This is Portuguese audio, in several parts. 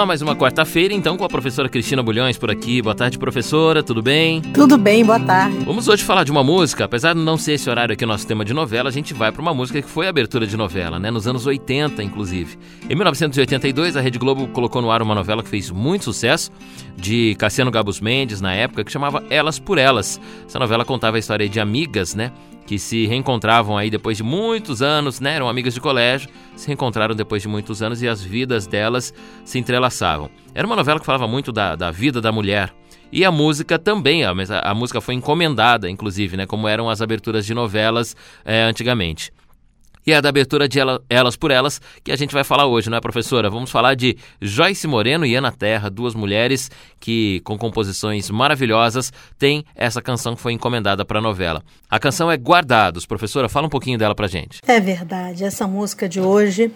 Lá, mais uma quarta-feira, então, com a professora Cristina Bulhões por aqui. Boa tarde, professora, tudo bem? Tudo bem, boa tarde. Vamos hoje falar de uma música, apesar de não ser esse horário aqui o nosso tema de novela, a gente vai para uma música que foi abertura de novela, né? Nos anos 80, inclusive. Em 1982, a Rede Globo colocou no ar uma novela que fez muito sucesso, de Cassiano Gabus Mendes, na época, que chamava Elas por Elas. Essa novela contava a história de amigas, né? Que se reencontravam aí depois de muitos anos, né? Eram amigas de colégio, se reencontraram depois de muitos anos e as vidas delas se entrelaçavam. Era uma novela que falava muito da, da vida da mulher. E a música também, a, a música foi encomendada, inclusive, né? Como eram as aberturas de novelas é, antigamente. E é da abertura de Ela, Elas por Elas que a gente vai falar hoje, não é, professora? Vamos falar de Joyce Moreno e Ana Terra, duas mulheres que, com composições maravilhosas, têm essa canção que foi encomendada para a novela. A canção é Guardados. Professora, fala um pouquinho dela para gente. É verdade. Essa música de hoje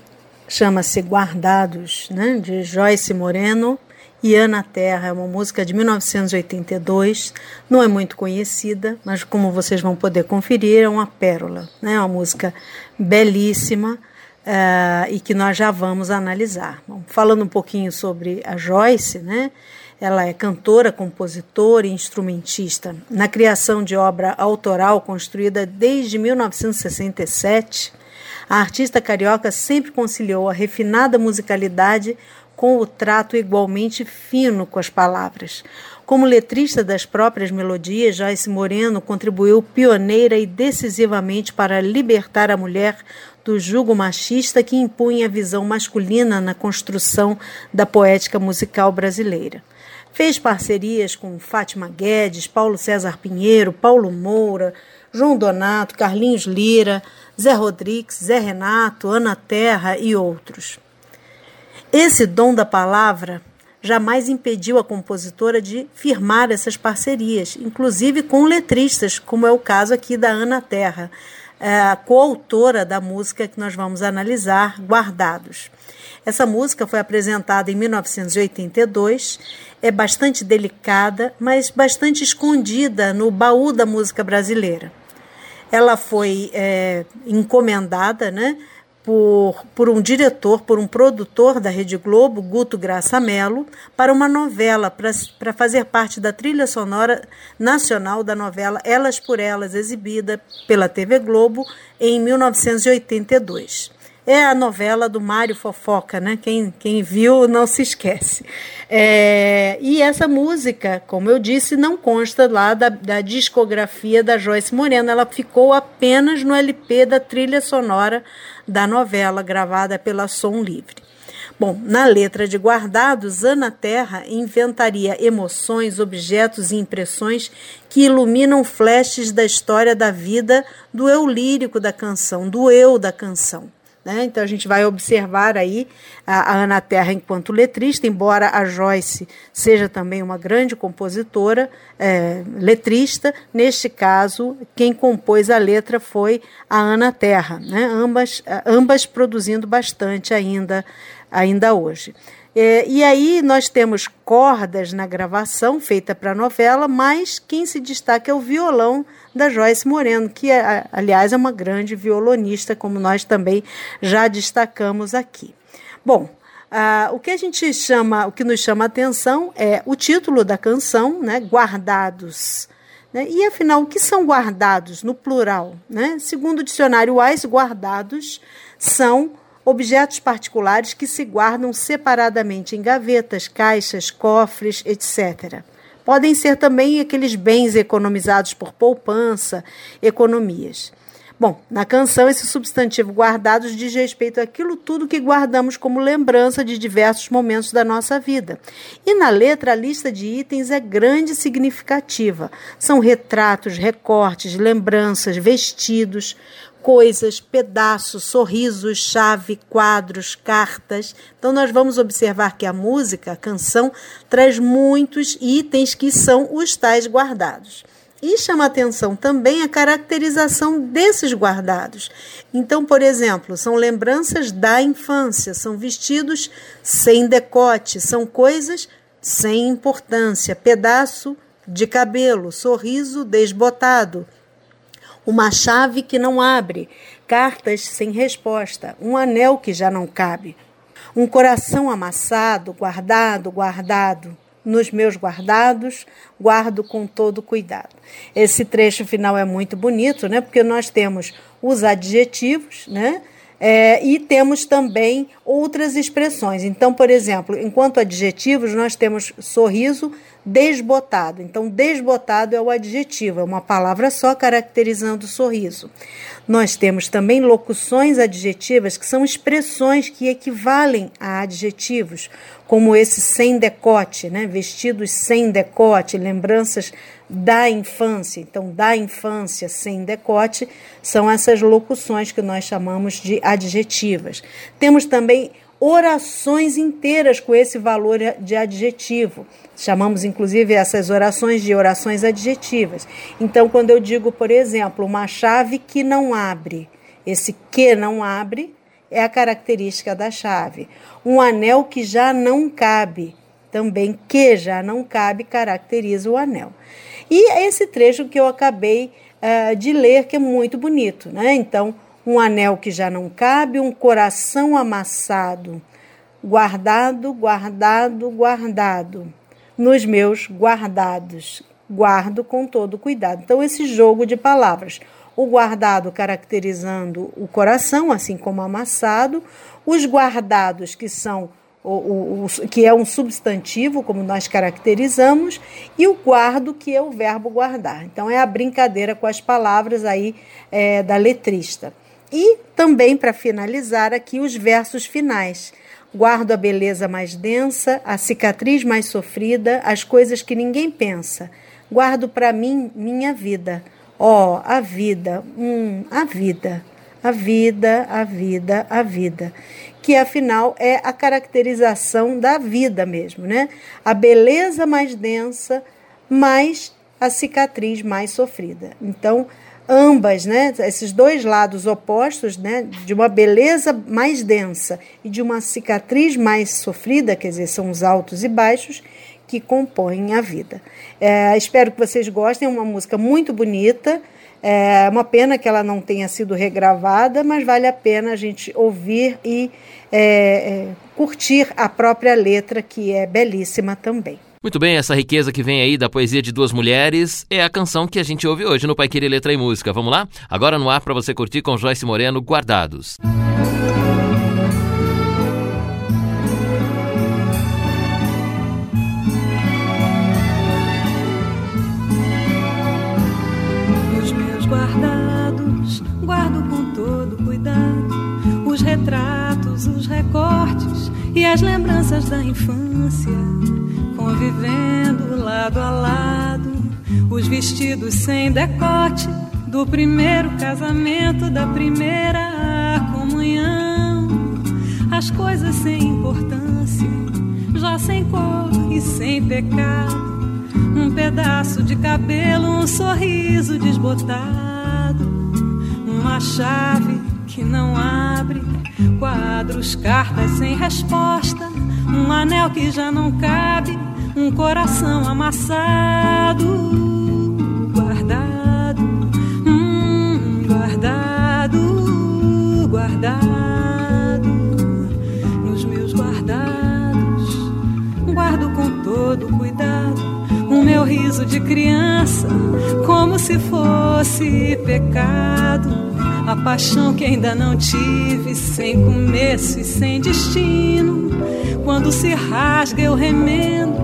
chama-se Guardados, né, de Joyce Moreno e Ana Terra é uma música de 1982, não é muito conhecida, mas como vocês vão poder conferir, é uma pérola, né? É uma música belíssima uh, e que nós já vamos analisar. Bom, falando um pouquinho sobre a Joyce, né? Ela é cantora, compositora e instrumentista. Na criação de obra autoral construída desde 1967, a artista carioca sempre conciliou a refinada musicalidade com o trato igualmente fino com as palavras. Como letrista das próprias melodias, Joyce Moreno contribuiu pioneira e decisivamente para libertar a mulher do jugo machista que impunha a visão masculina na construção da poética musical brasileira. Fez parcerias com Fátima Guedes, Paulo César Pinheiro, Paulo Moura, João Donato, Carlinhos Lira, Zé Rodrigues, Zé Renato, Ana Terra e outros. Esse dom da palavra jamais impediu a compositora de firmar essas parcerias, inclusive com letristas, como é o caso aqui da Ana Terra, é, coautora da música que nós vamos analisar, Guardados. Essa música foi apresentada em 1982, é bastante delicada, mas bastante escondida no baú da música brasileira. Ela foi é, encomendada, né? Por, por um diretor, por um produtor da Rede Globo, Guto Graça Mello, para uma novela, para fazer parte da trilha sonora nacional da novela Elas por Elas, exibida pela TV Globo em 1982 é a novela do Mário Fofoca, né? Quem, quem viu não se esquece. É, e essa música, como eu disse, não consta lá da, da discografia da Joyce Moreno, ela ficou apenas no LP da trilha sonora da novela, gravada pela Som Livre. Bom, na letra de Guardados, Ana Terra inventaria emoções, objetos e impressões que iluminam flashes da história da vida do eu lírico da canção, do eu da canção. Né? Então a gente vai observar aí a, a, Ana Terra enquanto letrista, embora a Joyce seja também uma grande compositora, é, letrista. Neste caso, quem compôs a letra foi a Ana Terra, né? ambas, ambas produzindo bastante ainda, ainda hoje. É, e aí nós temos cordas na gravação feita para a novela, mas quem se destaca é o violão da Joyce Moreno, que é, aliás é uma grande violonista, como nós também já destacamos aqui. Bom, o que a gente chama, o que nos chama a atenção é o título da canção, né, Guardados. Né? E afinal, o que são guardados no plural? Né? Segundo o dicionário Wise, guardados são objetos particulares que se guardam separadamente em gavetas, caixas, cofres, etc. Podem ser também aqueles bens economizados por poupança, economias. Bom, na canção, esse substantivo guardados diz respeito àquilo tudo que guardamos como lembrança de diversos momentos da nossa vida. E na letra, a lista de itens é grande e significativa. São retratos, recortes, lembranças, vestidos, coisas, pedaços, sorrisos, chave, quadros, cartas. Então, nós vamos observar que a música, a canção, traz muitos itens que são os tais guardados. E chama atenção também a caracterização desses guardados. Então, por exemplo, são lembranças da infância, são vestidos sem decote, são coisas sem importância, pedaço de cabelo, sorriso desbotado, uma chave que não abre, cartas sem resposta, um anel que já não cabe, um coração amassado, guardado, guardado. Nos meus guardados, guardo com todo cuidado. Esse trecho final é muito bonito, né? Porque nós temos os adjetivos, né? É, e temos também outras expressões. Então, por exemplo, enquanto adjetivos, nós temos sorriso desbotado. Então, desbotado é o adjetivo, é uma palavra só caracterizando o sorriso. Nós temos também locuções adjetivas, que são expressões que equivalem a adjetivos, como esse sem decote, né? vestidos sem decote, lembranças da infância. Então, da infância sem decote são essas locuções que nós chamamos de adjetivas. Temos também orações inteiras com esse valor de adjetivo. Chamamos, inclusive, essas orações de orações adjetivas. Então, quando eu digo, por exemplo, uma chave que não abre, esse que não abre é a característica da chave. Um anel que já não cabe, também que já não cabe, caracteriza o anel. E esse trecho que eu acabei uh, de ler, que é muito bonito, né? Então, um anel que já não cabe, um coração amassado, guardado, guardado, guardado, nos meus guardados. Guardo com todo cuidado. Então, esse jogo de palavras. O guardado caracterizando o coração, assim como amassado, os guardados, que são o, o, o, que é um substantivo, como nós caracterizamos, e o guardo, que é o verbo guardar. Então, é a brincadeira com as palavras aí é, da letrista. E também, para finalizar, aqui os versos finais. Guardo a beleza mais densa, a cicatriz mais sofrida, as coisas que ninguém pensa. Guardo para mim minha vida. Ó, oh, a vida, hum, a vida, a vida, a vida, a vida que afinal é a caracterização da vida mesmo, né? A beleza mais densa, mais a cicatriz mais sofrida. Então, ambas, né, esses dois lados opostos, né, de uma beleza mais densa e de uma cicatriz mais sofrida, quer dizer, são os altos e baixos que compõem a vida. É, espero que vocês gostem, é uma música muito bonita. É uma pena que ela não tenha sido regravada, mas vale a pena a gente ouvir e é, é, curtir a própria letra, que é belíssima também. Muito bem, essa riqueza que vem aí da poesia de duas mulheres é a canção que a gente ouve hoje no Pai Querer Letra e Música. Vamos lá? Agora no ar para você curtir com Joyce Moreno, Guardados. recortes e as lembranças da infância, convivendo lado a lado, os vestidos sem decote do primeiro casamento, da primeira comunhão, as coisas sem importância, já sem cor e sem pecado, um pedaço de cabelo, um sorriso desbotado, uma chave que não abre Quadros, cartas sem resposta, um anel que já não cabe, um coração amassado, guardado, hum, guardado, guardado nos meus guardados. Guardo com todo cuidado o meu riso de criança, como se fosse pecado a paixão que ainda não tive, sem começo e sem destino. Quando se rasga, eu remendo,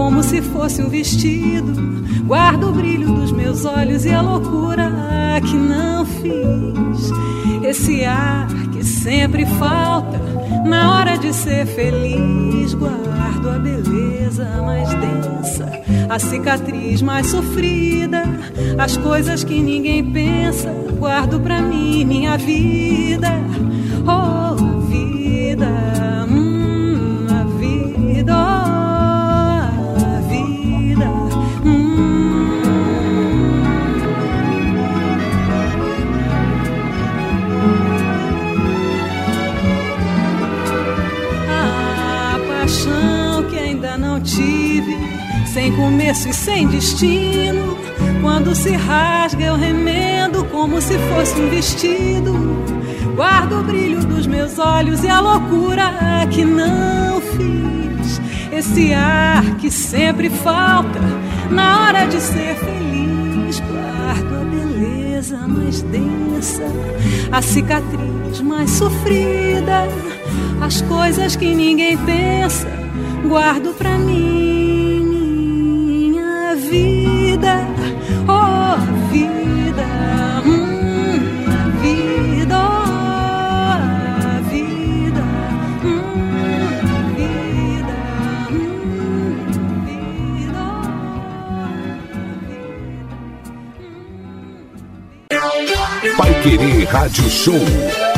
como se fosse um vestido. Guardo o brilho dos meus olhos e a loucura que não fiz. Esse ar que sempre falta na hora de ser feliz. Guardo a beleza mais densa, a cicatriz mais sofrida, as coisas que ninguém pensa. Guardo pra mim minha vida, oh sem começo e sem destino. Quando se rasga, eu remendo como se fosse um vestido. Guardo o brilho dos meus olhos e a loucura que não fiz. Esse ar que sempre falta na hora de ser feliz. Guardo a beleza mais densa, a cicatriz mais sofrida, as coisas que ninguém pensa. Guardo pra mim minha vida, Rádio Show.